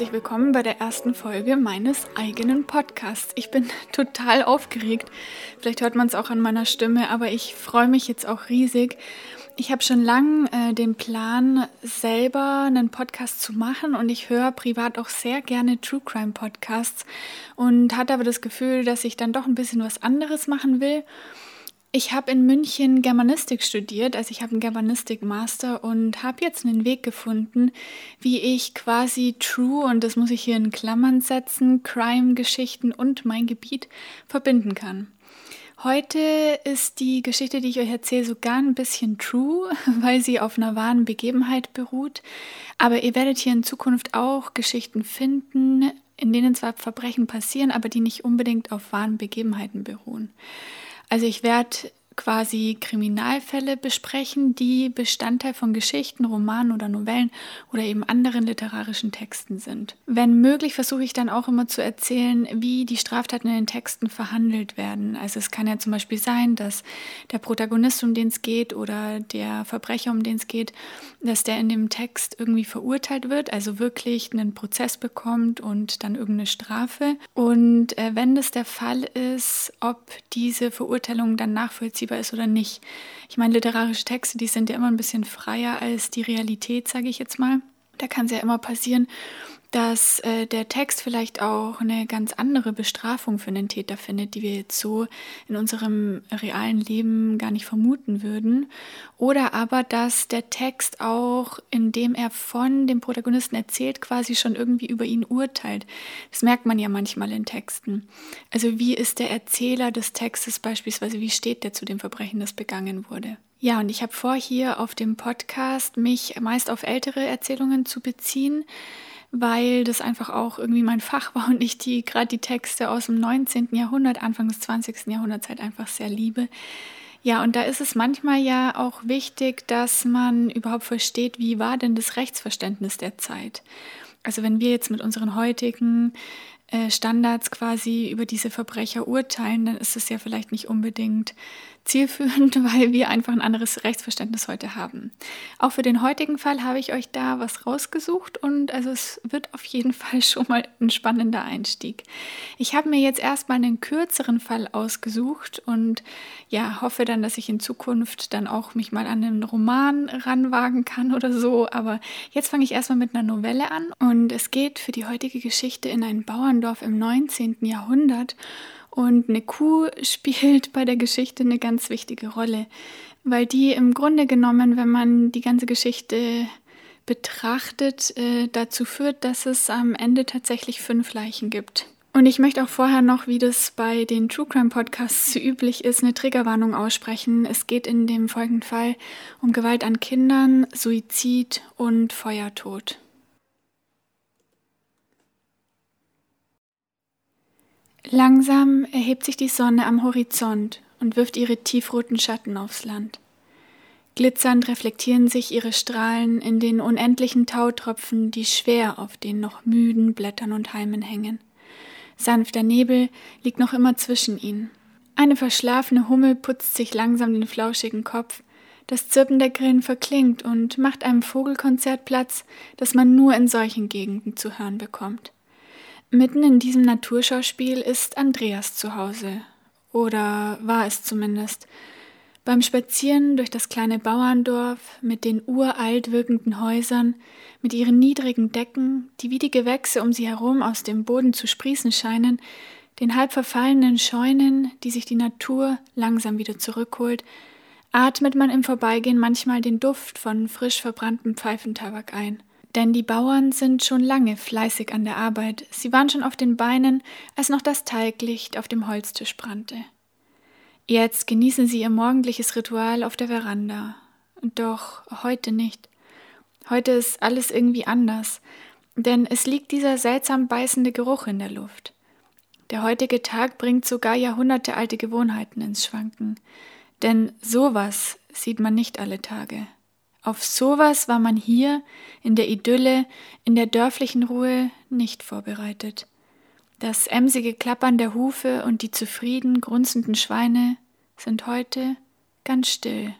herzlich willkommen bei der ersten Folge meines eigenen Podcasts. Ich bin total aufgeregt. Vielleicht hört man es auch an meiner Stimme, aber ich freue mich jetzt auch riesig. Ich habe schon lange äh, den Plan, selber einen Podcast zu machen und ich höre privat auch sehr gerne True Crime Podcasts und hatte aber das Gefühl, dass ich dann doch ein bisschen was anderes machen will. Ich habe in München Germanistik studiert, also ich habe einen Germanistik-Master und habe jetzt einen Weg gefunden, wie ich quasi True, und das muss ich hier in Klammern setzen, Crime-Geschichten und mein Gebiet verbinden kann. Heute ist die Geschichte, die ich euch erzähle, sogar ein bisschen true, weil sie auf einer wahren Begebenheit beruht. Aber ihr werdet hier in Zukunft auch Geschichten finden, in denen zwar Verbrechen passieren, aber die nicht unbedingt auf wahren Begebenheiten beruhen. Also ich werde quasi Kriminalfälle besprechen, die Bestandteil von Geschichten, Romanen oder Novellen oder eben anderen literarischen Texten sind. Wenn möglich, versuche ich dann auch immer zu erzählen, wie die Straftaten in den Texten verhandelt werden. Also es kann ja zum Beispiel sein, dass der Protagonist, um den es geht, oder der Verbrecher, um den es geht, dass der in dem Text irgendwie verurteilt wird, also wirklich einen Prozess bekommt und dann irgendeine Strafe. Und äh, wenn das der Fall ist, ob diese Verurteilung dann nachvollziehbar nachvollziehbar ist oder nicht. Ich meine, literarische Texte, die sind ja immer ein bisschen freier als die Realität, sage ich jetzt mal. Da kann es ja immer passieren, dass äh, der Text vielleicht auch eine ganz andere Bestrafung für einen Täter findet, die wir jetzt so in unserem realen Leben gar nicht vermuten würden. Oder aber, dass der Text auch, indem er von dem Protagonisten erzählt, quasi schon irgendwie über ihn urteilt. Das merkt man ja manchmal in Texten. Also wie ist der Erzähler des Textes beispielsweise, wie steht der zu dem Verbrechen, das begangen wurde? Ja, und ich habe vor, hier auf dem Podcast mich meist auf ältere Erzählungen zu beziehen weil das einfach auch irgendwie mein Fach war und ich die gerade die Texte aus dem 19. Jahrhundert, Anfang des 20. Jahrhunderts halt einfach sehr liebe. Ja, und da ist es manchmal ja auch wichtig, dass man überhaupt versteht, wie war denn das Rechtsverständnis der Zeit. Also wenn wir jetzt mit unseren heutigen Standards quasi über diese Verbrecher urteilen, dann ist es ja vielleicht nicht unbedingt zielführend, weil wir einfach ein anderes Rechtsverständnis heute haben. Auch für den heutigen Fall habe ich euch da was rausgesucht und also es wird auf jeden Fall schon mal ein spannender Einstieg. Ich habe mir jetzt erstmal einen kürzeren Fall ausgesucht und ja, hoffe dann, dass ich in Zukunft dann auch mich mal an einen Roman ranwagen kann oder so, aber jetzt fange ich erstmal mit einer Novelle an und es geht für die heutige Geschichte in ein Bauerndorf im 19. Jahrhundert und eine Kuh spielt bei der Geschichte eine ganz wichtige Rolle, weil die im Grunde genommen, wenn man die ganze Geschichte betrachtet, äh, dazu führt, dass es am Ende tatsächlich fünf Leichen gibt. Und ich möchte auch vorher noch, wie das bei den True Crime Podcasts üblich ist, eine Triggerwarnung aussprechen. Es geht in dem folgenden Fall um Gewalt an Kindern, Suizid und Feuertod. Langsam erhebt sich die Sonne am Horizont und wirft ihre tiefroten Schatten aufs Land. Glitzernd reflektieren sich ihre Strahlen in den unendlichen Tautropfen, die schwer auf den noch müden Blättern und Halmen hängen. Sanfter Nebel liegt noch immer zwischen ihnen. Eine verschlafene Hummel putzt sich langsam den flauschigen Kopf. Das Zirpen der Grillen verklingt und macht einem Vogelkonzert Platz, das man nur in solchen Gegenden zu hören bekommt. Mitten in diesem Naturschauspiel ist Andreas zu Hause. Oder war es zumindest. Beim Spazieren durch das kleine Bauerndorf mit den uralt wirkenden Häusern, mit ihren niedrigen Decken, die wie die Gewächse um sie herum aus dem Boden zu sprießen scheinen, den halb verfallenen Scheunen, die sich die Natur langsam wieder zurückholt, atmet man im Vorbeigehen manchmal den Duft von frisch verbranntem Pfeifentabak ein. Denn die Bauern sind schon lange fleißig an der Arbeit. Sie waren schon auf den Beinen, als noch das Teiglicht auf dem Holztisch brannte. Jetzt genießen sie ihr morgendliches Ritual auf der Veranda. Doch heute nicht. Heute ist alles irgendwie anders, denn es liegt dieser seltsam beißende Geruch in der Luft. Der heutige Tag bringt sogar jahrhundertealte Gewohnheiten ins Schwanken, denn sowas sieht man nicht alle Tage. Auf sowas war man hier in der Idylle, in der dörflichen Ruhe nicht vorbereitet. Das emsige Klappern der Hufe und die zufrieden grunzenden Schweine sind heute ganz still.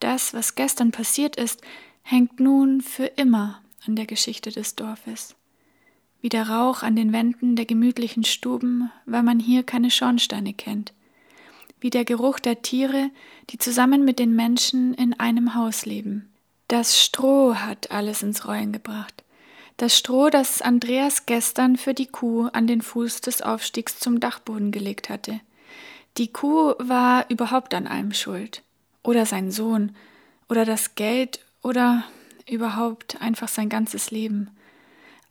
Das, was gestern passiert ist, hängt nun für immer an der Geschichte des Dorfes. wie der Rauch an den Wänden der gemütlichen Stuben, weil man hier keine Schornsteine kennt, wie der Geruch der Tiere, die zusammen mit den Menschen in einem Haus leben. Das Stroh hat alles ins Rollen gebracht. Das Stroh, das Andreas gestern für die Kuh an den Fuß des Aufstiegs zum Dachboden gelegt hatte. Die Kuh war überhaupt an allem schuld. Oder sein Sohn. Oder das Geld. Oder überhaupt einfach sein ganzes Leben.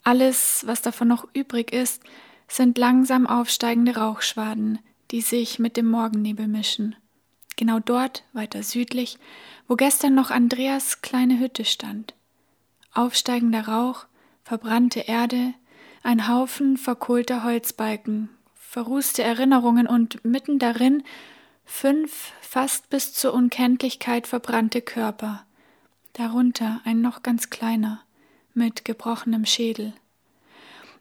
Alles, was davon noch übrig ist, sind langsam aufsteigende Rauchschwaden, die sich mit dem Morgennebel mischen. Genau dort, weiter südlich, wo gestern noch Andreas kleine Hütte stand. Aufsteigender Rauch, verbrannte Erde, ein Haufen verkohlter Holzbalken, verrußte Erinnerungen und mitten darin fünf fast bis zur Unkenntlichkeit verbrannte Körper, darunter ein noch ganz kleiner, mit gebrochenem Schädel.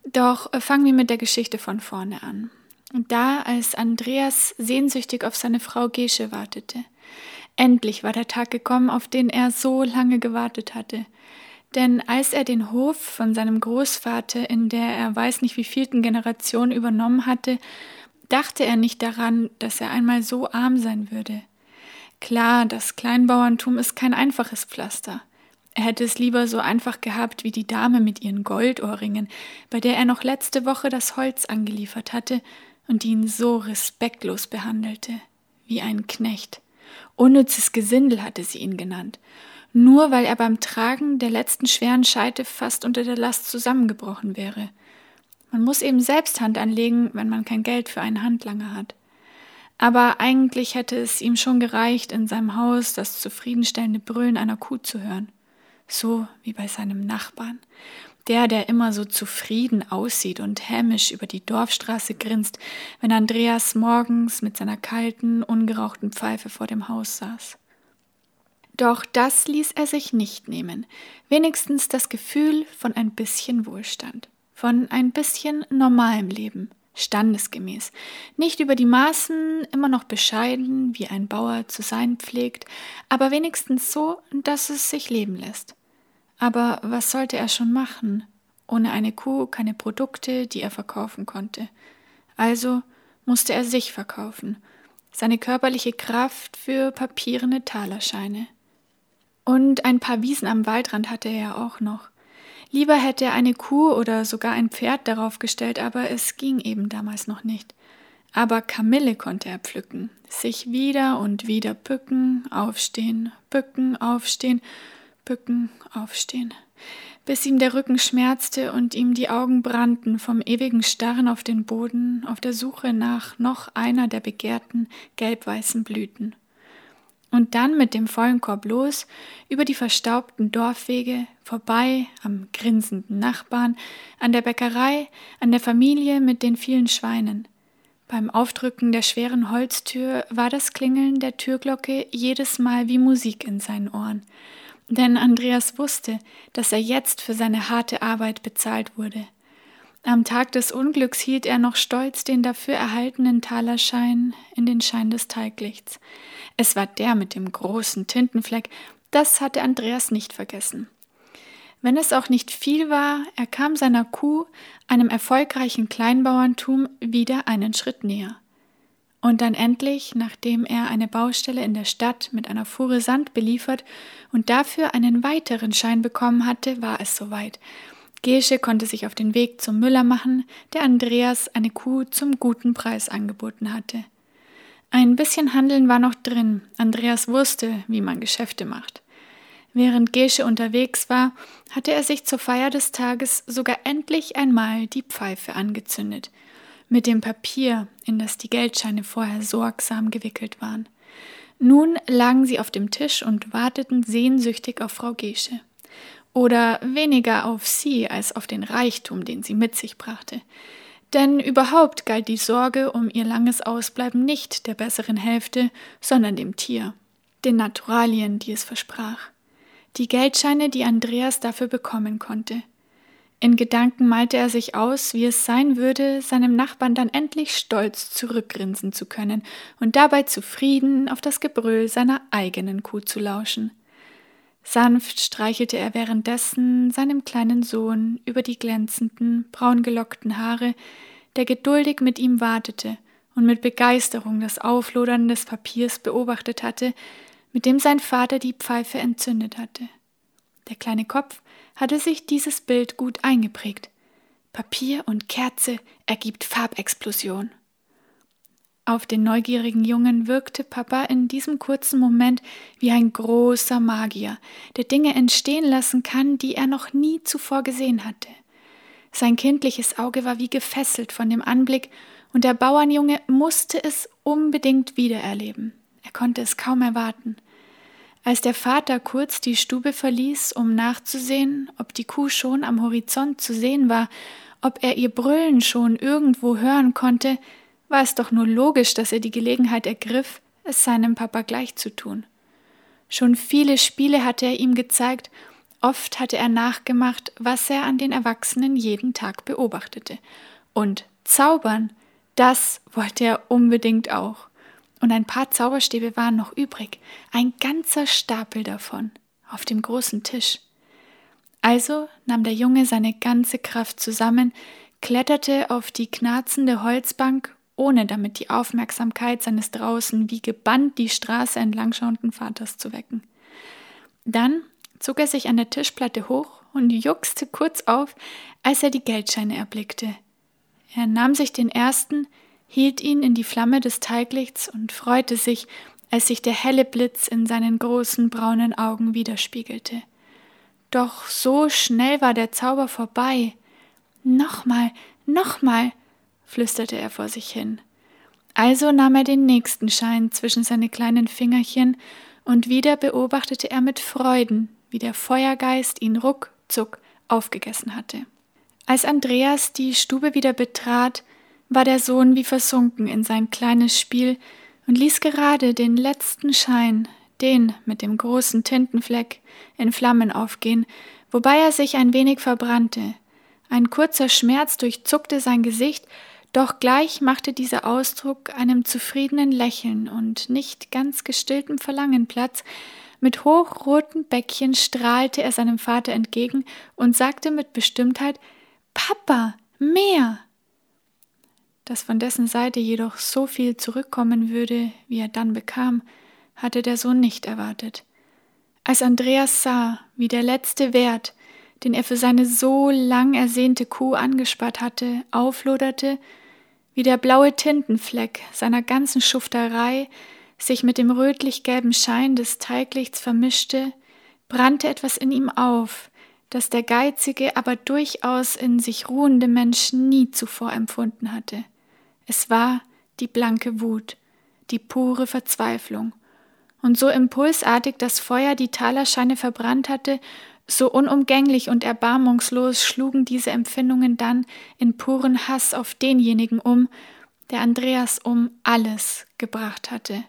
Doch fangen wir mit der Geschichte von vorne an. Da, als Andreas sehnsüchtig auf seine Frau Gesche wartete. Endlich war der Tag gekommen, auf den er so lange gewartet hatte. Denn als er den Hof von seinem Großvater in der er weiß nicht wievielten Generation übernommen hatte, dachte er nicht daran, dass er einmal so arm sein würde. Klar, das Kleinbauerntum ist kein einfaches Pflaster. Er hätte es lieber so einfach gehabt wie die Dame mit ihren Goldohrringen, bei der er noch letzte Woche das Holz angeliefert hatte und ihn so respektlos behandelte, wie ein Knecht. Unnützes Gesindel hatte sie ihn genannt, nur weil er beim Tragen der letzten schweren Scheite fast unter der Last zusammengebrochen wäre. Man muss eben selbst Hand anlegen, wenn man kein Geld für einen Handlanger hat. Aber eigentlich hätte es ihm schon gereicht, in seinem Haus das zufriedenstellende Brüllen einer Kuh zu hören. So wie bei seinem Nachbarn, der, der immer so zufrieden aussieht und hämisch über die Dorfstraße grinst, wenn Andreas morgens mit seiner kalten, ungerauchten Pfeife vor dem Haus saß. Doch das ließ er sich nicht nehmen, wenigstens das Gefühl von ein bisschen Wohlstand, von ein bisschen normalem Leben, standesgemäß, nicht über die Maßen immer noch bescheiden, wie ein Bauer zu sein pflegt, aber wenigstens so, dass es sich leben lässt. Aber was sollte er schon machen? Ohne eine Kuh keine Produkte, die er verkaufen konnte. Also musste er sich verkaufen, seine körperliche Kraft für papierene Talerscheine. Und ein paar Wiesen am Waldrand hatte er ja auch noch. Lieber hätte er eine Kuh oder sogar ein Pferd darauf gestellt, aber es ging eben damals noch nicht. Aber Kamille konnte er pflücken, sich wieder und wieder bücken, aufstehen, bücken, aufstehen bücken, aufstehen, bis ihm der Rücken schmerzte und ihm die Augen brannten vom ewigen Starren auf den Boden, auf der Suche nach noch einer der begehrten gelb-weißen Blüten. Und dann mit dem vollen Korb los, über die verstaubten Dorfwege, vorbei am grinsenden Nachbarn, an der Bäckerei, an der Familie mit den vielen Schweinen. Beim Aufdrücken der schweren Holztür war das Klingeln der Türglocke jedes Mal wie Musik in seinen Ohren, denn Andreas wusste, dass er jetzt für seine harte Arbeit bezahlt wurde. Am Tag des Unglücks hielt er noch stolz den dafür erhaltenen Talerschein in den Schein des Teiglichts. Es war der mit dem großen Tintenfleck, das hatte Andreas nicht vergessen. Wenn es auch nicht viel war, er kam seiner Kuh, einem erfolgreichen Kleinbauerntum, wieder einen Schritt näher. Und dann endlich, nachdem er eine Baustelle in der Stadt mit einer Fuhre Sand beliefert und dafür einen weiteren Schein bekommen hatte, war es soweit. Gesche konnte sich auf den Weg zum Müller machen, der Andreas eine Kuh zum guten Preis angeboten hatte. Ein bisschen Handeln war noch drin. Andreas wusste, wie man Geschäfte macht. Während Gesche unterwegs war, hatte er sich zur Feier des Tages sogar endlich einmal die Pfeife angezündet – mit dem Papier, in das die Geldscheine vorher sorgsam gewickelt waren. Nun lagen sie auf dem Tisch und warteten sehnsüchtig auf Frau Gesche. Oder weniger auf sie als auf den Reichtum, den sie mit sich brachte. Denn überhaupt galt die Sorge um ihr langes Ausbleiben nicht der besseren Hälfte, sondern dem Tier, den Naturalien, die es versprach. Die Geldscheine, die Andreas dafür bekommen konnte, in Gedanken malte er sich aus, wie es sein würde, seinem Nachbarn dann endlich stolz zurückgrinsen zu können und dabei zufrieden auf das Gebrüll seiner eigenen Kuh zu lauschen. Sanft streichelte er währenddessen seinem kleinen Sohn über die glänzenden, braungelockten Haare, der geduldig mit ihm wartete und mit Begeisterung das Auflodern des Papiers beobachtet hatte, mit dem sein Vater die Pfeife entzündet hatte. Der kleine Kopf hatte sich dieses Bild gut eingeprägt. Papier und Kerze ergibt Farbexplosion. Auf den neugierigen Jungen wirkte Papa in diesem kurzen Moment wie ein großer Magier, der Dinge entstehen lassen kann, die er noch nie zuvor gesehen hatte. Sein kindliches Auge war wie gefesselt von dem Anblick, und der Bauernjunge musste es unbedingt wiedererleben. Er konnte es kaum erwarten. Als der Vater kurz die Stube verließ, um nachzusehen, ob die Kuh schon am Horizont zu sehen war, ob er ihr Brüllen schon irgendwo hören konnte, war es doch nur logisch, dass er die Gelegenheit ergriff, es seinem Papa gleich zu tun. Schon viele Spiele hatte er ihm gezeigt, oft hatte er nachgemacht, was er an den Erwachsenen jeden Tag beobachtete. Und zaubern, das wollte er unbedingt auch. Und ein paar Zauberstäbe waren noch übrig, ein ganzer Stapel davon, auf dem großen Tisch. Also nahm der Junge seine ganze Kraft zusammen, kletterte auf die knarzende Holzbank ohne damit die Aufmerksamkeit seines draußen wie gebannt die Straße entlang schauenden Vaters zu wecken. Dann zog er sich an der Tischplatte hoch und juckste kurz auf, als er die Geldscheine erblickte. Er nahm sich den ersten, hielt ihn in die Flamme des Teiglichts und freute sich, als sich der helle Blitz in seinen großen braunen Augen widerspiegelte. Doch so schnell war der Zauber vorbei. Nochmal, nochmal, flüsterte er vor sich hin. Also nahm er den nächsten Schein zwischen seine kleinen Fingerchen, und wieder beobachtete er mit Freuden, wie der Feuergeist ihn ruckzuck aufgegessen hatte. Als Andreas die Stube wieder betrat, war der Sohn wie versunken in sein kleines Spiel und ließ gerade den letzten Schein, den mit dem großen Tintenfleck, in Flammen aufgehen, wobei er sich ein wenig verbrannte. Ein kurzer Schmerz durchzuckte sein Gesicht, doch gleich machte dieser Ausdruck einem zufriedenen Lächeln und nicht ganz gestilltem Verlangen Platz. Mit hochroten Bäckchen strahlte er seinem Vater entgegen und sagte mit Bestimmtheit Papa, mehr. Dass von dessen Seite jedoch so viel zurückkommen würde, wie er dann bekam, hatte der Sohn nicht erwartet. Als Andreas sah, wie der letzte Wert, den er für seine so lang ersehnte Kuh angespart hatte, aufloderte wie der blaue Tintenfleck seiner ganzen Schufterei sich mit dem rötlich-gelben Schein des Teiglichts vermischte, brannte etwas in ihm auf, das der geizige, aber durchaus in sich ruhende Mensch nie zuvor empfunden hatte. Es war die blanke Wut, die pure Verzweiflung. Und so impulsartig das Feuer die Talerscheine verbrannt hatte, so unumgänglich und erbarmungslos schlugen diese Empfindungen dann in puren Hass auf denjenigen um, der Andreas um alles gebracht hatte,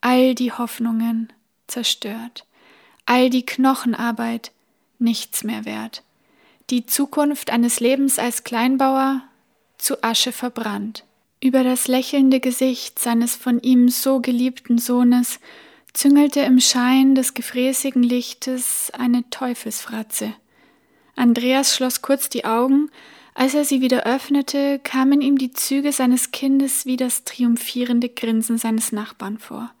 all die Hoffnungen zerstört, all die Knochenarbeit nichts mehr wert, die Zukunft eines Lebens als Kleinbauer zu Asche verbrannt. Über das lächelnde Gesicht seines von ihm so geliebten Sohnes züngelte im Schein des gefräßigen Lichtes eine Teufelsfratze. Andreas schloss kurz die Augen, als er sie wieder öffnete, kamen ihm die Züge seines Kindes wie das triumphierende Grinsen seines Nachbarn vor.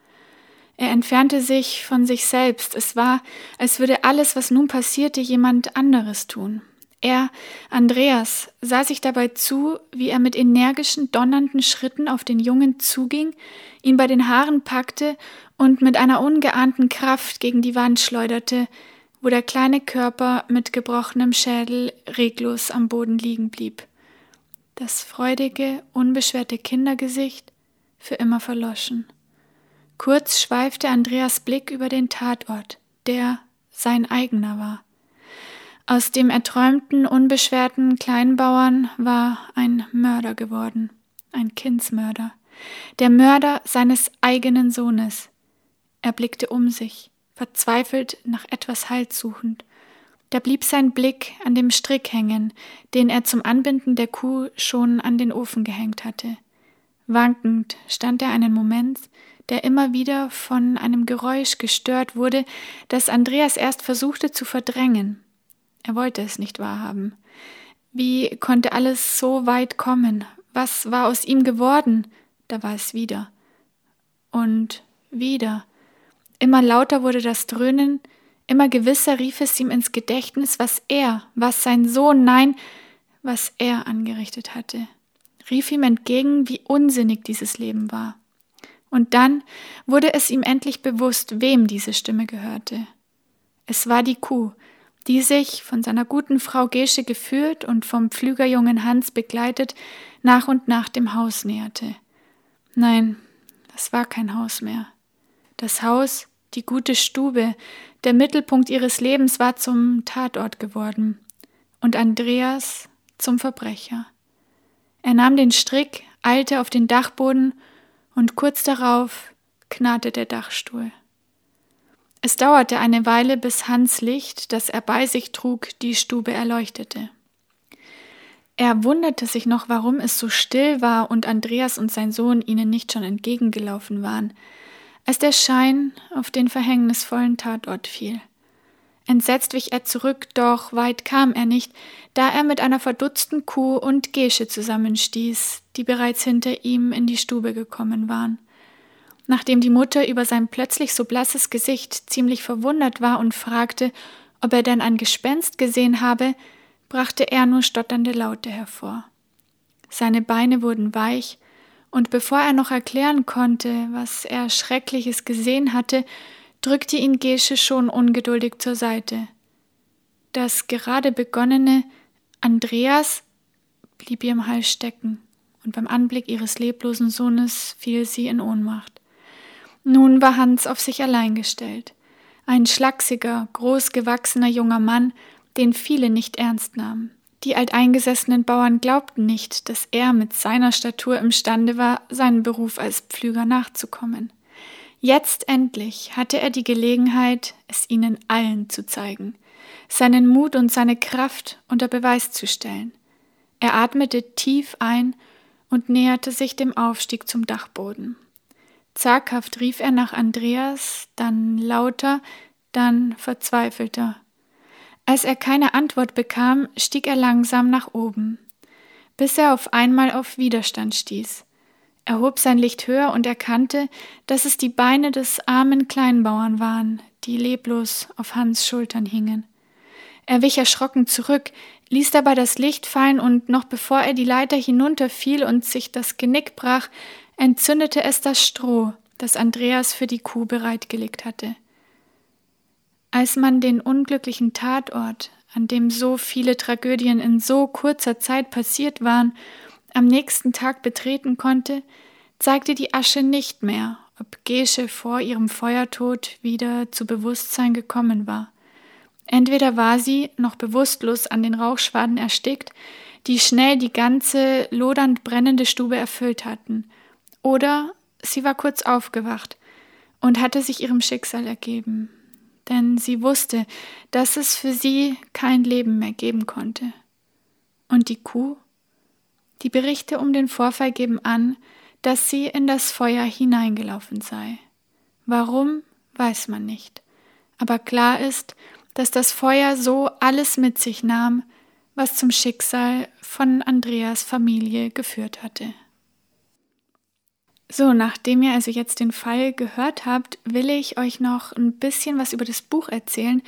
Er entfernte sich von sich selbst, es war, als würde alles, was nun passierte, jemand anderes tun. Er, Andreas, sah sich dabei zu, wie er mit energischen, donnernden Schritten auf den Jungen zuging, ihn bei den Haaren packte und mit einer ungeahnten Kraft gegen die Wand schleuderte, wo der kleine Körper mit gebrochenem Schädel reglos am Boden liegen blieb. Das freudige, unbeschwerte Kindergesicht für immer verloschen. Kurz schweifte Andreas Blick über den Tatort, der sein eigener war. Aus dem erträumten, unbeschwerten Kleinbauern war ein Mörder geworden, ein Kindsmörder, der Mörder seines eigenen Sohnes. Er blickte um sich, verzweifelt nach etwas Halt suchend. Da blieb sein Blick an dem Strick hängen, den er zum Anbinden der Kuh schon an den Ofen gehängt hatte. Wankend stand er einen Moment, der immer wieder von einem Geräusch gestört wurde, das Andreas erst versuchte zu verdrängen. Er wollte es nicht wahrhaben. Wie konnte alles so weit kommen? Was war aus ihm geworden? Da war es wieder. Und wieder. Immer lauter wurde das Dröhnen, immer gewisser rief es ihm ins Gedächtnis, was er, was sein Sohn, nein, was er angerichtet hatte. Rief ihm entgegen, wie unsinnig dieses Leben war. Und dann wurde es ihm endlich bewusst, wem diese Stimme gehörte. Es war die Kuh, die sich, von seiner guten Frau Gesche geführt und vom Pflügerjungen Hans begleitet, nach und nach dem Haus näherte. Nein, das war kein Haus mehr. Das Haus, die gute Stube, der Mittelpunkt ihres Lebens war zum Tatort geworden und Andreas zum Verbrecher. Er nahm den Strick, eilte auf den Dachboden und kurz darauf knarrte der Dachstuhl. Es dauerte eine Weile, bis Hans Licht, das er bei sich trug, die Stube erleuchtete. Er wunderte sich noch, warum es so still war und Andreas und sein Sohn ihnen nicht schon entgegengelaufen waren, als der Schein auf den verhängnisvollen Tatort fiel. Entsetzt wich er zurück, doch weit kam er nicht, da er mit einer verdutzten Kuh und Gesche zusammenstieß, die bereits hinter ihm in die Stube gekommen waren. Nachdem die Mutter über sein plötzlich so blasses Gesicht ziemlich verwundert war und fragte, ob er denn ein Gespenst gesehen habe, brachte er nur stotternde Laute hervor. Seine Beine wurden weich, und bevor er noch erklären konnte, was er Schreckliches gesehen hatte, drückte ihn Gesche schon ungeduldig zur Seite. Das gerade begonnene Andreas blieb ihr im Hals stecken, und beim Anblick ihres leblosen Sohnes fiel sie in Ohnmacht. Nun war Hans auf sich allein gestellt. Ein schlachsiger, großgewachsener junger Mann, den viele nicht ernst nahmen. Die alteingesessenen Bauern glaubten nicht, dass er mit seiner Statur imstande war, seinen Beruf als Pflüger nachzukommen. Jetzt endlich hatte er die Gelegenheit, es ihnen allen zu zeigen, seinen Mut und seine Kraft unter Beweis zu stellen. Er atmete tief ein und näherte sich dem Aufstieg zum Dachboden. Zaghaft rief er nach Andreas, dann lauter, dann verzweifelter. Als er keine Antwort bekam, stieg er langsam nach oben, bis er auf einmal auf Widerstand stieß. Er hob sein Licht höher und erkannte, dass es die Beine des armen Kleinbauern waren, die leblos auf Hans Schultern hingen. Er wich erschrocken zurück, ließ dabei das Licht fallen und noch bevor er die Leiter hinunterfiel und sich das Genick brach, entzündete es das Stroh, das Andreas für die Kuh bereitgelegt hatte. Als man den unglücklichen Tatort, an dem so viele Tragödien in so kurzer Zeit passiert waren, am nächsten Tag betreten konnte, zeigte die Asche nicht mehr, ob Gesche vor ihrem Feuertod wieder zu Bewusstsein gekommen war. Entweder war sie, noch bewusstlos an den Rauchschwaden erstickt, die schnell die ganze lodernd brennende Stube erfüllt hatten, oder sie war kurz aufgewacht und hatte sich ihrem Schicksal ergeben, denn sie wusste, dass es für sie kein Leben mehr geben konnte. Und die Kuh? Die Berichte um den Vorfall geben an, dass sie in das Feuer hineingelaufen sei. Warum, weiß man nicht. Aber klar ist, dass das Feuer so alles mit sich nahm, was zum Schicksal von Andreas Familie geführt hatte. So, nachdem ihr also jetzt den Fall gehört habt, will ich euch noch ein bisschen was über das Buch erzählen,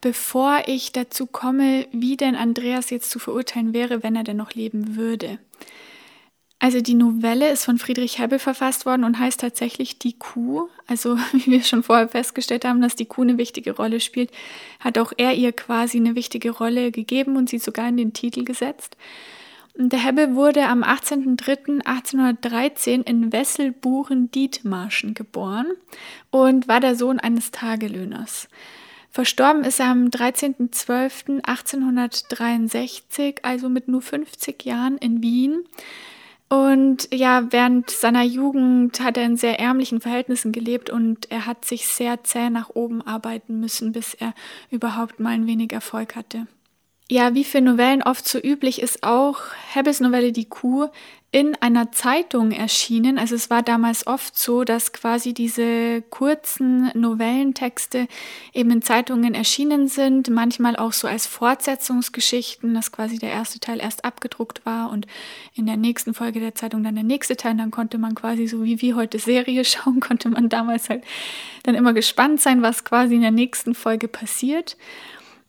bevor ich dazu komme, wie denn Andreas jetzt zu verurteilen wäre, wenn er denn noch leben würde. Also die Novelle ist von Friedrich Hebbel verfasst worden und heißt tatsächlich Die Kuh. Also wie wir schon vorher festgestellt haben, dass die Kuh eine wichtige Rolle spielt, hat auch er ihr quasi eine wichtige Rolle gegeben und sie sogar in den Titel gesetzt. Der Hebbe wurde am 18.03.1813 in Wesselburen-Dietmarschen geboren und war der Sohn eines Tagelöhners. Verstorben ist er am 13.12.1863, also mit nur 50 Jahren in Wien. Und ja, während seiner Jugend hat er in sehr ärmlichen Verhältnissen gelebt und er hat sich sehr zäh nach oben arbeiten müssen, bis er überhaupt mal ein wenig Erfolg hatte. Ja, wie für Novellen oft so üblich ist auch Hebbels Novelle Die Kuh in einer Zeitung erschienen. Also es war damals oft so, dass quasi diese kurzen Novellentexte eben in Zeitungen erschienen sind, manchmal auch so als Fortsetzungsgeschichten, dass quasi der erste Teil erst abgedruckt war und in der nächsten Folge der Zeitung dann der nächste Teil. Dann konnte man quasi so wie wir heute Serie schauen, konnte man damals halt dann immer gespannt sein, was quasi in der nächsten Folge passiert.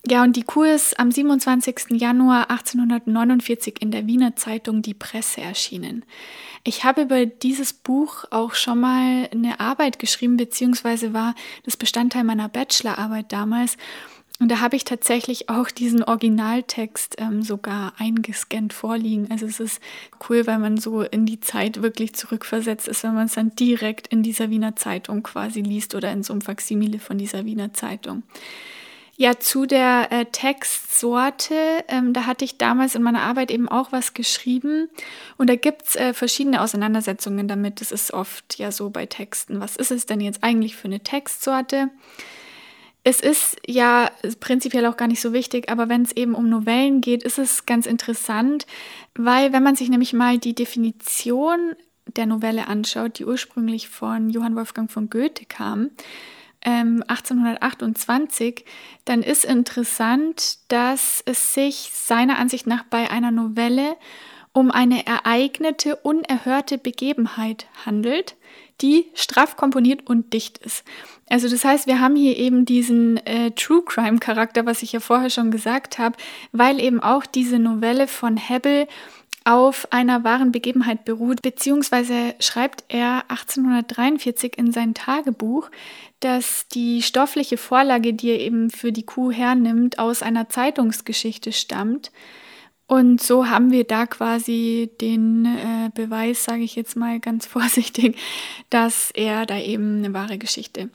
Ja, und die Kuh ist am 27. Januar 1849 in der Wiener Zeitung Die Presse erschienen. Ich habe über dieses Buch auch schon mal eine Arbeit geschrieben, beziehungsweise war das Bestandteil meiner Bachelorarbeit damals. Und da habe ich tatsächlich auch diesen Originaltext ähm, sogar eingescannt vorliegen. Also es ist cool, weil man so in die Zeit wirklich zurückversetzt ist, wenn man es dann direkt in dieser Wiener Zeitung quasi liest oder in so einem Faksimile von dieser Wiener Zeitung. Ja, zu der äh, Textsorte, ähm, da hatte ich damals in meiner Arbeit eben auch was geschrieben. Und da gibt's äh, verschiedene Auseinandersetzungen damit. Das ist oft ja so bei Texten. Was ist es denn jetzt eigentlich für eine Textsorte? Es ist ja prinzipiell auch gar nicht so wichtig, aber wenn es eben um Novellen geht, ist es ganz interessant, weil wenn man sich nämlich mal die Definition der Novelle anschaut, die ursprünglich von Johann Wolfgang von Goethe kam, 1828, ähm, dann ist interessant, dass es sich seiner Ansicht nach bei einer Novelle um eine ereignete, unerhörte Begebenheit handelt, die straff komponiert und dicht ist. Also das heißt, wir haben hier eben diesen äh, True Crime Charakter, was ich ja vorher schon gesagt habe, weil eben auch diese Novelle von Hebbel auf einer wahren Begebenheit beruht, beziehungsweise schreibt er 1843 in sein Tagebuch, dass die stoffliche Vorlage, die er eben für die Kuh hernimmt, aus einer Zeitungsgeschichte stammt. Und so haben wir da quasi den äh, Beweis, sage ich jetzt mal ganz vorsichtig, dass er da eben eine wahre Geschichte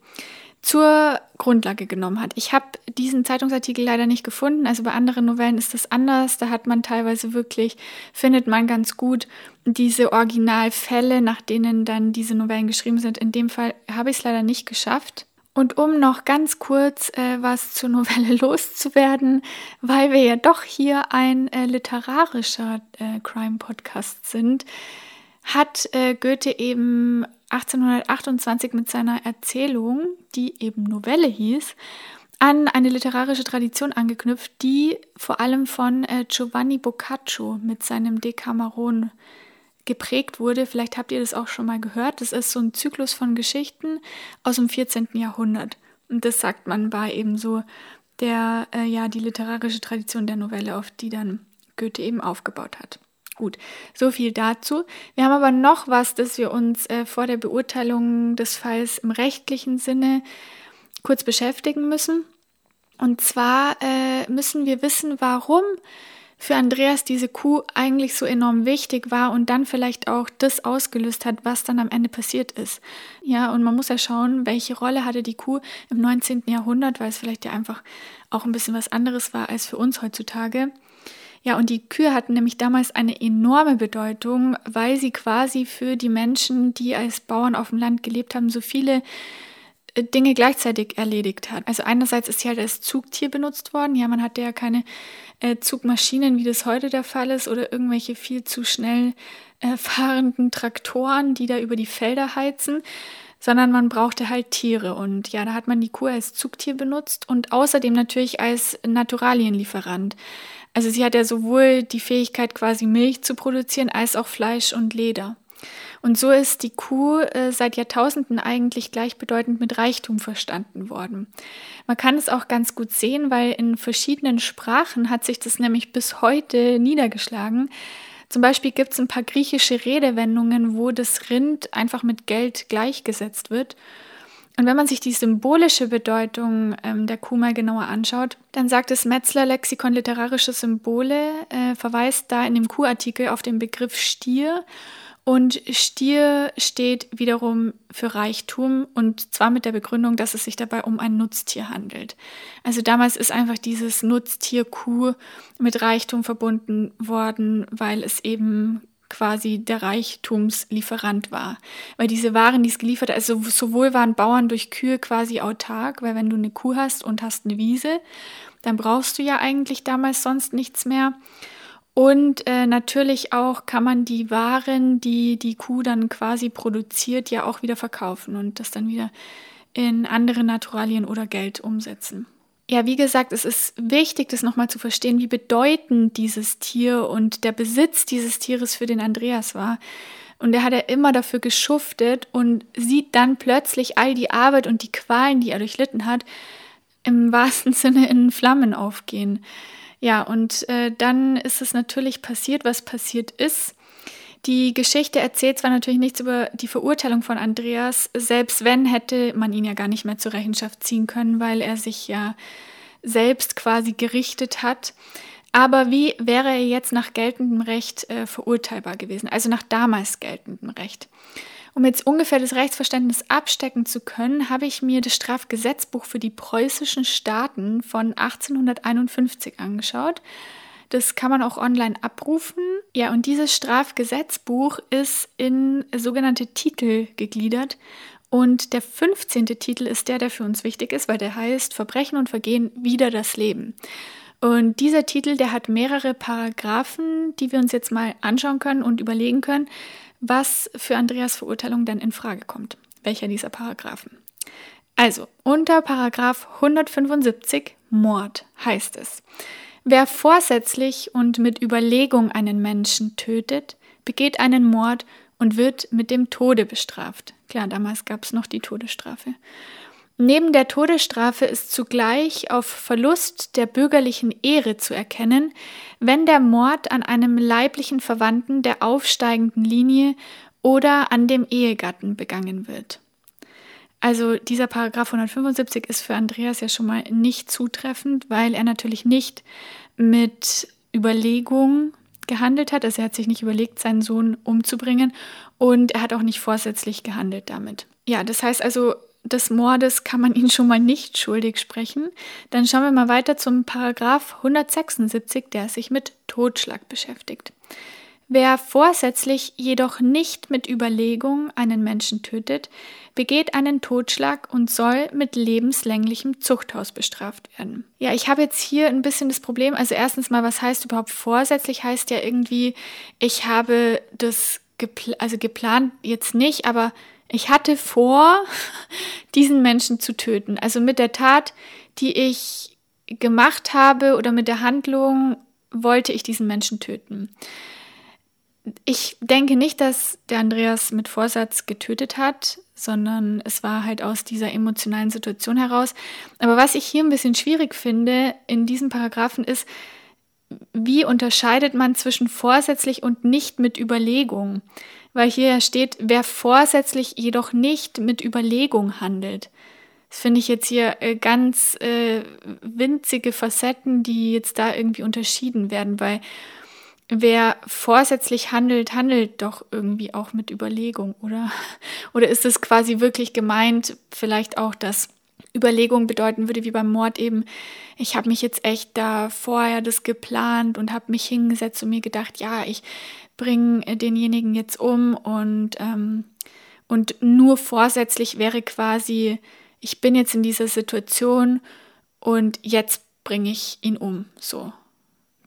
zur Grundlage genommen hat. Ich habe diesen Zeitungsartikel leider nicht gefunden. Also bei anderen Novellen ist das anders. Da hat man teilweise wirklich, findet man ganz gut diese Originalfälle, nach denen dann diese Novellen geschrieben sind. In dem Fall habe ich es leider nicht geschafft. Und um noch ganz kurz äh, was zur Novelle loszuwerden, weil wir ja doch hier ein äh, literarischer äh, Crime-Podcast sind, hat äh, Goethe eben 1828 mit seiner Erzählung, die eben Novelle hieß, an eine literarische Tradition angeknüpft, die vor allem von äh, Giovanni Boccaccio mit seinem Decameron geprägt wurde. Vielleicht habt ihr das auch schon mal gehört. Das ist so ein Zyklus von Geschichten aus dem 14. Jahrhundert. Und das sagt man war eben so der, äh, ja, die literarische Tradition der Novelle, auf die dann Goethe eben aufgebaut hat. Gut, so viel dazu. Wir haben aber noch was, das wir uns äh, vor der Beurteilung des Falls im rechtlichen Sinne kurz beschäftigen müssen. Und zwar äh, müssen wir wissen, warum für Andreas diese Kuh eigentlich so enorm wichtig war und dann vielleicht auch das ausgelöst hat, was dann am Ende passiert ist. Ja, und man muss ja schauen, welche Rolle hatte die Kuh im 19. Jahrhundert, weil es vielleicht ja einfach auch ein bisschen was anderes war als für uns heutzutage. Ja, und die Kühe hatten nämlich damals eine enorme Bedeutung, weil sie quasi für die Menschen, die als Bauern auf dem Land gelebt haben, so viele äh, Dinge gleichzeitig erledigt hat. Also einerseits ist sie halt als Zugtier benutzt worden. Ja, man hatte ja keine äh, Zugmaschinen, wie das heute der Fall ist, oder irgendwelche viel zu schnell äh, fahrenden Traktoren, die da über die Felder heizen, sondern man brauchte halt Tiere. Und ja, da hat man die Kuh als Zugtier benutzt und außerdem natürlich als Naturalienlieferant. Also sie hat ja sowohl die Fähigkeit, quasi Milch zu produzieren, als auch Fleisch und Leder. Und so ist die Kuh äh, seit Jahrtausenden eigentlich gleichbedeutend mit Reichtum verstanden worden. Man kann es auch ganz gut sehen, weil in verschiedenen Sprachen hat sich das nämlich bis heute niedergeschlagen. Zum Beispiel gibt es ein paar griechische Redewendungen, wo das Rind einfach mit Geld gleichgesetzt wird. Und wenn man sich die symbolische Bedeutung ähm, der Kuh mal genauer anschaut, dann sagt das Metzler Lexikon literarische Symbole, äh, verweist da in dem Kuhartikel auf den Begriff Stier. Und Stier steht wiederum für Reichtum und zwar mit der Begründung, dass es sich dabei um ein Nutztier handelt. Also damals ist einfach dieses Nutztier Kuh mit Reichtum verbunden worden, weil es eben quasi der Reichtumslieferant war. Weil diese Waren, die es geliefert hat, also sowohl waren Bauern durch Kühe quasi autark, weil wenn du eine Kuh hast und hast eine Wiese, dann brauchst du ja eigentlich damals sonst nichts mehr. Und äh, natürlich auch kann man die Waren, die die Kuh dann quasi produziert, ja auch wieder verkaufen und das dann wieder in andere Naturalien oder Geld umsetzen. Ja, wie gesagt, es ist wichtig, das nochmal zu verstehen, wie bedeutend dieses Tier und der Besitz dieses Tieres für den Andreas war. Und er hat ja immer dafür geschuftet und sieht dann plötzlich all die Arbeit und die Qualen, die er durchlitten hat, im wahrsten Sinne in Flammen aufgehen. Ja, und äh, dann ist es natürlich passiert, was passiert ist. Die Geschichte erzählt zwar natürlich nichts über die Verurteilung von Andreas, selbst wenn hätte man ihn ja gar nicht mehr zur Rechenschaft ziehen können, weil er sich ja selbst quasi gerichtet hat. Aber wie wäre er jetzt nach geltendem Recht äh, verurteilbar gewesen, also nach damals geltendem Recht? Um jetzt ungefähr das Rechtsverständnis abstecken zu können, habe ich mir das Strafgesetzbuch für die preußischen Staaten von 1851 angeschaut. Das kann man auch online abrufen. Ja, und dieses Strafgesetzbuch ist in sogenannte Titel gegliedert. Und der 15. Titel ist der, der für uns wichtig ist, weil der heißt Verbrechen und Vergehen wieder das Leben. Und dieser Titel, der hat mehrere Paragraphen, die wir uns jetzt mal anschauen können und überlegen können, was für Andreas Verurteilung denn in Frage kommt. Welcher dieser Paragraphen? Also, unter Paragraph 175 Mord heißt es. Wer vorsätzlich und mit Überlegung einen Menschen tötet, begeht einen Mord und wird mit dem Tode bestraft. Klar, damals gab es noch die Todesstrafe. Neben der Todesstrafe ist zugleich auf Verlust der bürgerlichen Ehre zu erkennen, wenn der Mord an einem leiblichen Verwandten der aufsteigenden Linie oder an dem Ehegatten begangen wird. Also dieser Paragraph 175 ist für Andreas ja schon mal nicht zutreffend, weil er natürlich nicht mit Überlegung gehandelt hat. Also er hat sich nicht überlegt, seinen Sohn umzubringen und er hat auch nicht vorsätzlich gehandelt damit. Ja, das heißt also, des Mordes kann man ihn schon mal nicht schuldig sprechen. Dann schauen wir mal weiter zum Paragraph 176, der sich mit Totschlag beschäftigt. Wer vorsätzlich jedoch nicht mit Überlegung einen Menschen tötet, begeht einen Totschlag und soll mit lebenslänglichem Zuchthaus bestraft werden. Ja, ich habe jetzt hier ein bisschen das Problem. Also erstens mal, was heißt überhaupt vorsätzlich? Heißt ja irgendwie, ich habe das gepl also geplant jetzt nicht, aber ich hatte vor, diesen Menschen zu töten. Also mit der Tat, die ich gemacht habe oder mit der Handlung wollte ich diesen Menschen töten ich denke nicht, dass der Andreas mit Vorsatz getötet hat, sondern es war halt aus dieser emotionalen Situation heraus. Aber was ich hier ein bisschen schwierig finde in diesem Paragraphen ist, wie unterscheidet man zwischen vorsätzlich und nicht mit Überlegung? Weil hier steht, wer vorsätzlich jedoch nicht mit Überlegung handelt. Das finde ich jetzt hier äh, ganz äh, winzige Facetten, die jetzt da irgendwie unterschieden werden, weil wer vorsätzlich handelt, handelt doch irgendwie auch mit Überlegung, oder? Oder ist es quasi wirklich gemeint, vielleicht auch, dass Überlegung bedeuten würde, wie beim Mord eben, ich habe mich jetzt echt da vorher das geplant und habe mich hingesetzt und mir gedacht, ja, ich bringe denjenigen jetzt um und, ähm, und nur vorsätzlich wäre quasi, ich bin jetzt in dieser Situation und jetzt bringe ich ihn um, so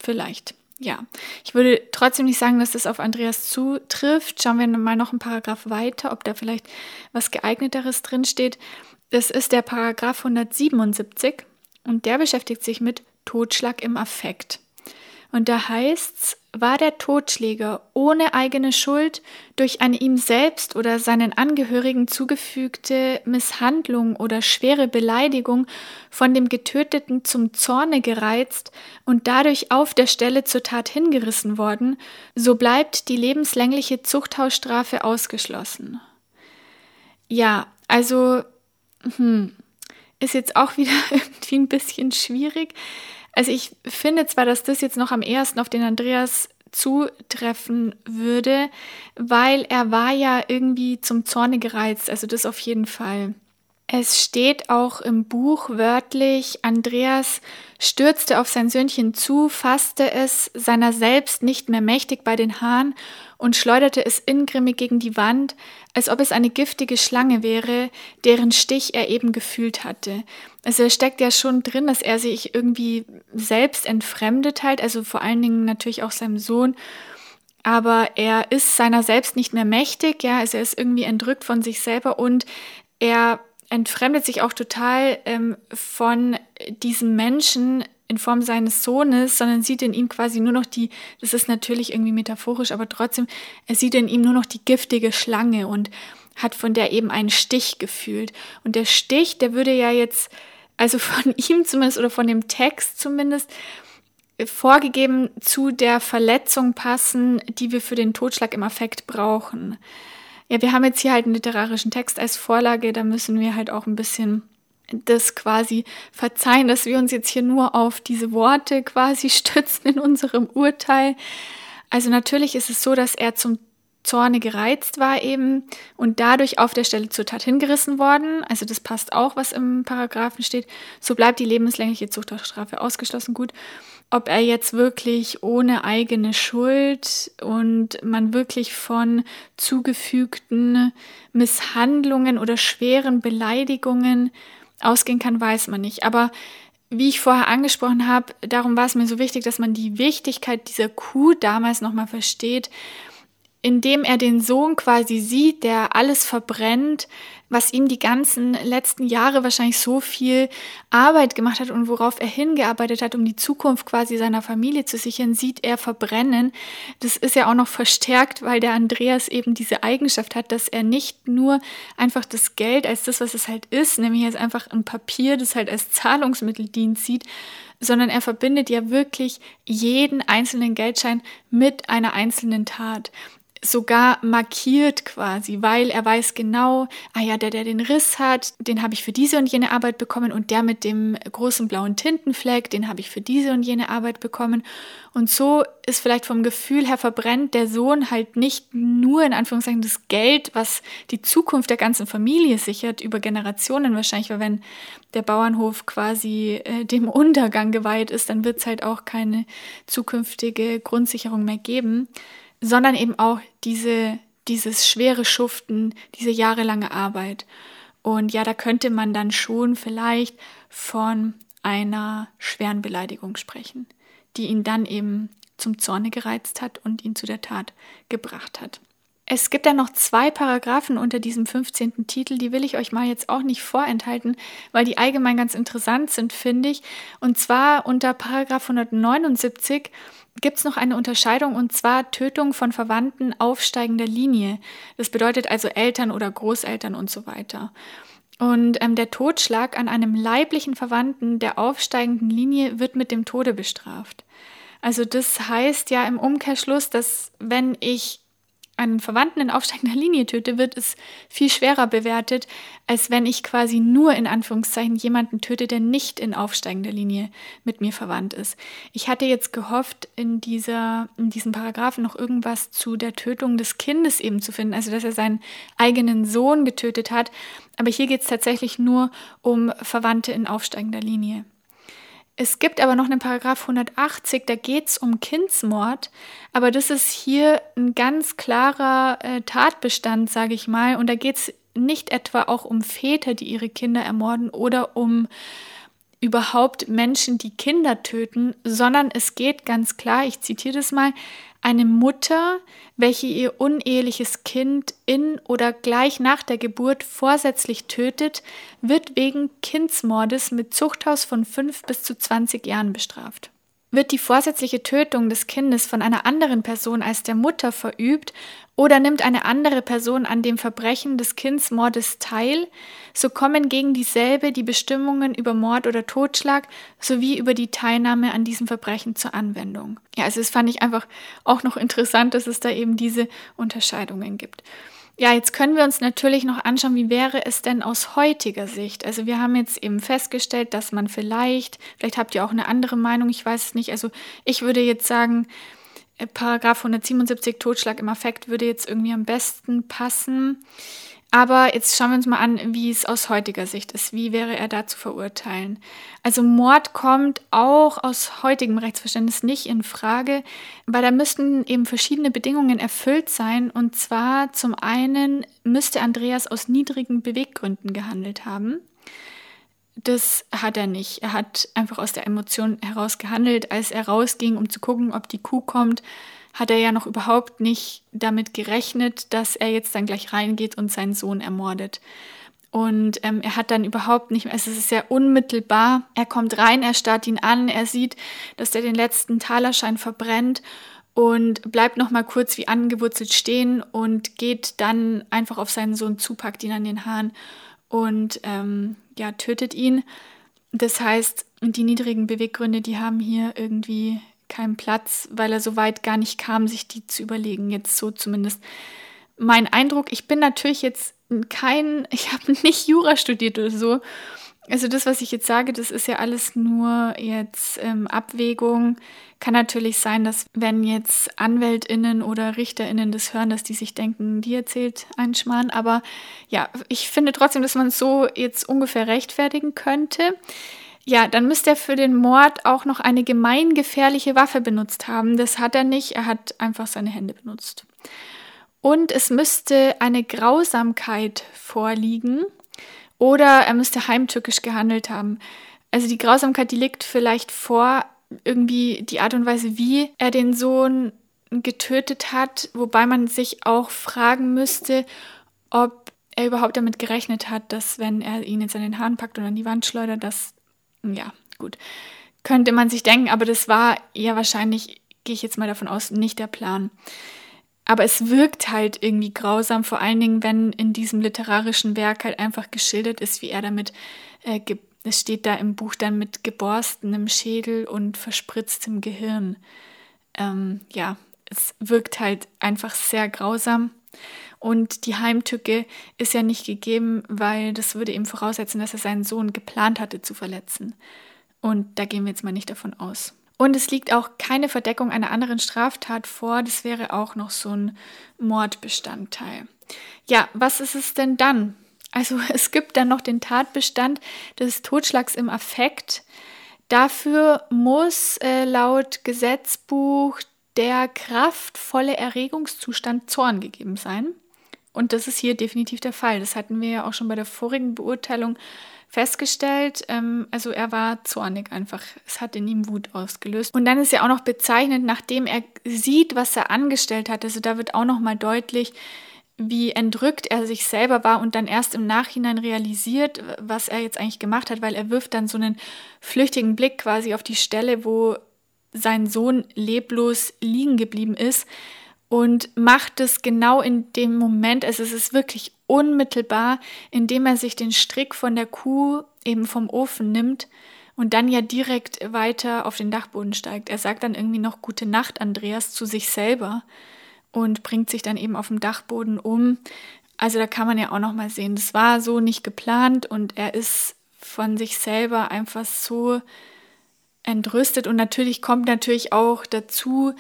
vielleicht ja, ich würde trotzdem nicht sagen, dass das auf Andreas zutrifft. Schauen wir mal noch einen Paragraph weiter, ob da vielleicht was geeigneteres drinsteht. Das ist der Paragraph 177 und der beschäftigt sich mit Totschlag im Affekt. Und da heißt's, war der Totschläger ohne eigene Schuld durch eine ihm selbst oder seinen Angehörigen zugefügte Misshandlung oder schwere Beleidigung von dem Getöteten zum Zorne gereizt und dadurch auf der Stelle zur Tat hingerissen worden, so bleibt die lebenslängliche Zuchthausstrafe ausgeschlossen. Ja, also hm, ist jetzt auch wieder irgendwie ein bisschen schwierig. Also ich finde zwar, dass das jetzt noch am ersten auf den Andreas zutreffen würde, weil er war ja irgendwie zum Zorne gereizt, also das auf jeden Fall. Es steht auch im Buch wörtlich, Andreas stürzte auf sein Söhnchen zu, fasste es seiner selbst nicht mehr mächtig bei den Haaren und schleuderte es ingrimmig gegen die Wand, als ob es eine giftige Schlange wäre, deren Stich er eben gefühlt hatte. Also er steckt ja schon drin, dass er sich irgendwie selbst entfremdet halt, also vor allen Dingen natürlich auch seinem Sohn aber er ist seiner selbst nicht mehr mächtig, ja, also er ist irgendwie entrückt von sich selber und er entfremdet sich auch total ähm, von diesem Menschen in Form seines Sohnes, sondern sieht in ihm quasi nur noch die, das ist natürlich irgendwie metaphorisch, aber trotzdem, er sieht in ihm nur noch die giftige Schlange und hat von der eben einen Stich gefühlt. Und der Stich, der würde ja jetzt, also von ihm zumindest oder von dem Text zumindest, vorgegeben zu der Verletzung passen, die wir für den Totschlag im Affekt brauchen ja, wir haben jetzt hier halt einen literarischen Text als Vorlage, da müssen wir halt auch ein bisschen das quasi verzeihen, dass wir uns jetzt hier nur auf diese Worte quasi stützen in unserem Urteil. Also natürlich ist es so, dass er zum Zorne gereizt war eben und dadurch auf der Stelle zur Tat hingerissen worden. Also das passt auch, was im Paragraphen steht. So bleibt die lebenslängliche Zuchtstrafe ausgeschlossen. Gut ob er jetzt wirklich ohne eigene Schuld und man wirklich von zugefügten Misshandlungen oder schweren Beleidigungen ausgehen kann, weiß man nicht. Aber wie ich vorher angesprochen habe, darum war es mir so wichtig, dass man die Wichtigkeit dieser Kuh damals nochmal versteht, indem er den Sohn quasi sieht, der alles verbrennt, was ihm die ganzen letzten Jahre wahrscheinlich so viel Arbeit gemacht hat und worauf er hingearbeitet hat, um die Zukunft quasi seiner Familie zu sichern, sieht er verbrennen. Das ist ja auch noch verstärkt, weil der Andreas eben diese Eigenschaft hat, dass er nicht nur einfach das Geld als das, was es halt ist, nämlich als einfach ein Papier, das halt als Zahlungsmittel dient, sieht, sondern er verbindet ja wirklich jeden einzelnen Geldschein mit einer einzelnen Tat sogar markiert quasi, weil er weiß genau, ah ja, der, der den Riss hat, den habe ich für diese und jene Arbeit bekommen und der mit dem großen blauen Tintenfleck, den habe ich für diese und jene Arbeit bekommen. Und so ist vielleicht vom Gefühl her verbrennt der Sohn halt nicht nur in Anführungszeichen das Geld, was die Zukunft der ganzen Familie sichert, über Generationen wahrscheinlich, weil wenn der Bauernhof quasi äh, dem Untergang geweiht ist, dann wird es halt auch keine zukünftige Grundsicherung mehr geben sondern eben auch diese, dieses schwere Schuften, diese jahrelange Arbeit. Und ja, da könnte man dann schon vielleicht von einer schweren Beleidigung sprechen, die ihn dann eben zum Zorne gereizt hat und ihn zu der Tat gebracht hat. Es gibt dann noch zwei Paragraphen unter diesem 15. Titel, die will ich euch mal jetzt auch nicht vorenthalten, weil die allgemein ganz interessant sind, finde ich. Und zwar unter Paragraph 179 gibt es noch eine Unterscheidung und zwar Tötung von Verwandten aufsteigender Linie. Das bedeutet also Eltern oder Großeltern und so weiter. Und ähm, der Totschlag an einem leiblichen Verwandten der aufsteigenden Linie wird mit dem Tode bestraft. Also das heißt ja im Umkehrschluss, dass wenn ich einen Verwandten in aufsteigender Linie töte, wird es viel schwerer bewertet, als wenn ich quasi nur in Anführungszeichen jemanden töte, der nicht in aufsteigender Linie mit mir verwandt ist. Ich hatte jetzt gehofft, in, dieser, in diesem Paragraphen noch irgendwas zu der Tötung des Kindes eben zu finden, also dass er seinen eigenen Sohn getötet hat. Aber hier geht es tatsächlich nur um Verwandte in aufsteigender Linie. Es gibt aber noch einen Paragraph 180, da geht es um Kindsmord, aber das ist hier ein ganz klarer äh, Tatbestand, sage ich mal, und da geht es nicht etwa auch um Väter, die ihre Kinder ermorden oder um überhaupt Menschen, die Kinder töten, sondern es geht ganz klar, ich zitiere das mal, eine Mutter, welche ihr uneheliches Kind in oder gleich nach der Geburt vorsätzlich tötet, wird wegen Kindsmordes mit Zuchthaus von 5 bis zu 20 Jahren bestraft. Wird die vorsätzliche Tötung des Kindes von einer anderen Person als der Mutter verübt oder nimmt eine andere Person an dem Verbrechen des Kindsmordes teil, so kommen gegen dieselbe die Bestimmungen über Mord oder Totschlag sowie über die Teilnahme an diesem Verbrechen zur Anwendung. Ja, also das fand ich einfach auch noch interessant, dass es da eben diese Unterscheidungen gibt. Ja, jetzt können wir uns natürlich noch anschauen, wie wäre es denn aus heutiger Sicht? Also wir haben jetzt eben festgestellt, dass man vielleicht, vielleicht habt ihr auch eine andere Meinung, ich weiß es nicht. Also ich würde jetzt sagen, äh, Paragraph 177 Totschlag im Affekt würde jetzt irgendwie am besten passen. Aber jetzt schauen wir uns mal an, wie es aus heutiger Sicht ist. Wie wäre er da zu verurteilen? Also Mord kommt auch aus heutigem Rechtsverständnis nicht in Frage, weil da müssten eben verschiedene Bedingungen erfüllt sein. Und zwar zum einen müsste Andreas aus niedrigen Beweggründen gehandelt haben. Das hat er nicht. Er hat einfach aus der Emotion heraus gehandelt, als er rausging, um zu gucken, ob die Kuh kommt hat er ja noch überhaupt nicht damit gerechnet, dass er jetzt dann gleich reingeht und seinen Sohn ermordet. Und ähm, er hat dann überhaupt nicht mehr, also es ist sehr unmittelbar. Er kommt rein, er starrt ihn an, er sieht, dass er den letzten Talerschein verbrennt und bleibt noch mal kurz wie angewurzelt stehen und geht dann einfach auf seinen Sohn zu, packt ihn an den Haaren und ähm, ja, tötet ihn. Das heißt, die niedrigen Beweggründe, die haben hier irgendwie keinen Platz, weil er so weit gar nicht kam, sich die zu überlegen. Jetzt so zumindest mein Eindruck. Ich bin natürlich jetzt kein, ich habe nicht Jura studiert oder so. Also das, was ich jetzt sage, das ist ja alles nur jetzt ähm, Abwägung. Kann natürlich sein, dass wenn jetzt Anwältinnen oder Richterinnen das hören, dass die sich denken, die erzählt einen Schmarrn. Aber ja, ich finde trotzdem, dass man es so jetzt ungefähr rechtfertigen könnte. Ja, dann müsste er für den Mord auch noch eine gemeingefährliche Waffe benutzt haben. Das hat er nicht, er hat einfach seine Hände benutzt. Und es müsste eine Grausamkeit vorliegen oder er müsste heimtückisch gehandelt haben. Also die Grausamkeit, die liegt vielleicht vor, irgendwie die Art und Weise, wie er den Sohn getötet hat, wobei man sich auch fragen müsste, ob er überhaupt damit gerechnet hat, dass wenn er ihn an den Haaren packt und an die Wand schleudert, dass ja, gut. Könnte man sich denken, aber das war ja wahrscheinlich, gehe ich jetzt mal davon aus, nicht der Plan. Aber es wirkt halt irgendwie grausam, vor allen Dingen, wenn in diesem literarischen Werk halt einfach geschildert ist, wie er damit, äh, es steht da im Buch dann mit geborstenem Schädel und verspritztem Gehirn. Ähm, ja, es wirkt halt einfach sehr grausam. Und die Heimtücke ist ja nicht gegeben, weil das würde eben voraussetzen, dass er seinen Sohn geplant hatte zu verletzen. Und da gehen wir jetzt mal nicht davon aus. Und es liegt auch keine Verdeckung einer anderen Straftat vor. Das wäre auch noch so ein Mordbestandteil. Ja, was ist es denn dann? Also es gibt dann noch den Tatbestand des Totschlags im Affekt. Dafür muss äh, laut Gesetzbuch der kraftvolle Erregungszustand Zorn gegeben sein. Und das ist hier definitiv der Fall. Das hatten wir ja auch schon bei der vorigen Beurteilung festgestellt. Ähm, also er war zornig einfach. Es hat in ihm Wut ausgelöst. Und dann ist ja auch noch bezeichnend, nachdem er sieht, was er angestellt hat. Also da wird auch noch mal deutlich, wie entrückt er sich selber war und dann erst im Nachhinein realisiert, was er jetzt eigentlich gemacht hat, weil er wirft dann so einen flüchtigen Blick quasi auf die Stelle, wo sein Sohn leblos liegen geblieben ist und macht es genau in dem Moment, also es ist wirklich unmittelbar, indem er sich den Strick von der Kuh eben vom Ofen nimmt und dann ja direkt weiter auf den Dachboden steigt. Er sagt dann irgendwie noch Gute Nacht, Andreas, zu sich selber und bringt sich dann eben auf dem Dachboden um. Also da kann man ja auch noch mal sehen, das war so nicht geplant und er ist von sich selber einfach so entrüstet und natürlich kommt natürlich auch dazu,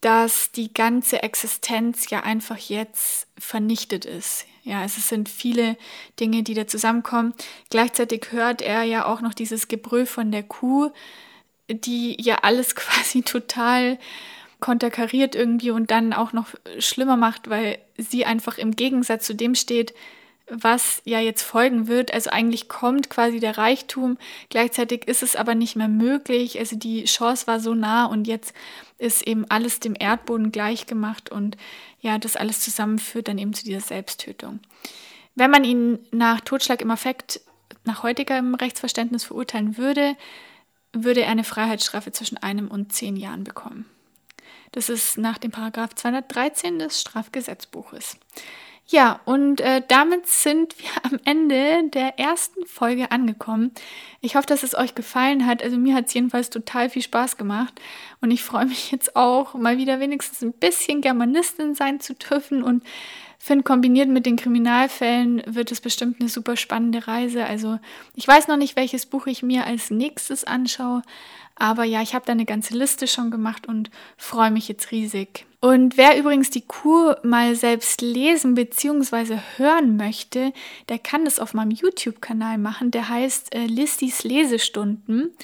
dass die ganze Existenz ja einfach jetzt vernichtet ist. Ja, es sind viele Dinge, die da zusammenkommen. Gleichzeitig hört er ja auch noch dieses Gebrüll von der Kuh, die ja alles quasi total konterkariert irgendwie und dann auch noch schlimmer macht, weil sie einfach im Gegensatz zu dem steht, was ja jetzt folgen wird. Also eigentlich kommt quasi der Reichtum, gleichzeitig ist es aber nicht mehr möglich. Also die Chance war so nah und jetzt ist eben alles dem Erdboden gleichgemacht und ja, das alles zusammen führt dann eben zu dieser Selbsttötung. Wenn man ihn nach Totschlag im Affekt nach heutigem Rechtsverständnis verurteilen würde, würde er eine Freiheitsstrafe zwischen einem und zehn Jahren bekommen. Das ist nach dem Paragraph 213 des Strafgesetzbuches. Ja, und äh, damit sind wir am Ende der ersten Folge angekommen. Ich hoffe, dass es euch gefallen hat. Also mir hat es jedenfalls total viel Spaß gemacht. Und ich freue mich jetzt auch, mal wieder wenigstens ein bisschen Germanistin sein zu dürfen. Und finde, kombiniert mit den Kriminalfällen wird es bestimmt eine super spannende Reise. Also ich weiß noch nicht, welches Buch ich mir als nächstes anschaue. Aber ja, ich habe da eine ganze Liste schon gemacht und freue mich jetzt riesig Und wer übrigens die Kur mal selbst lesen bzw. hören möchte, der kann das auf meinem YouTube-Kanal machen. Der heißt äh, Lissys Lesestunden.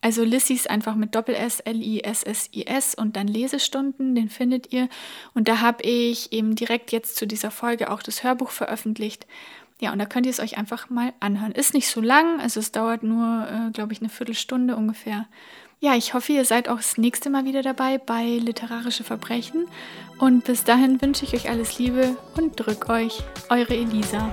Also Lissys einfach mit Doppel-S, L-I-S-S-I-S und dann Lesestunden, den findet ihr. Und da habe ich eben direkt jetzt zu dieser Folge auch das Hörbuch veröffentlicht. Ja, und da könnt ihr es euch einfach mal anhören. Ist nicht so lang, also es dauert nur, äh, glaube ich, eine Viertelstunde ungefähr. Ja, ich hoffe, ihr seid auch das nächste Mal wieder dabei bei Literarische Verbrechen. Und bis dahin wünsche ich euch alles Liebe und drück euch. Eure Elisa.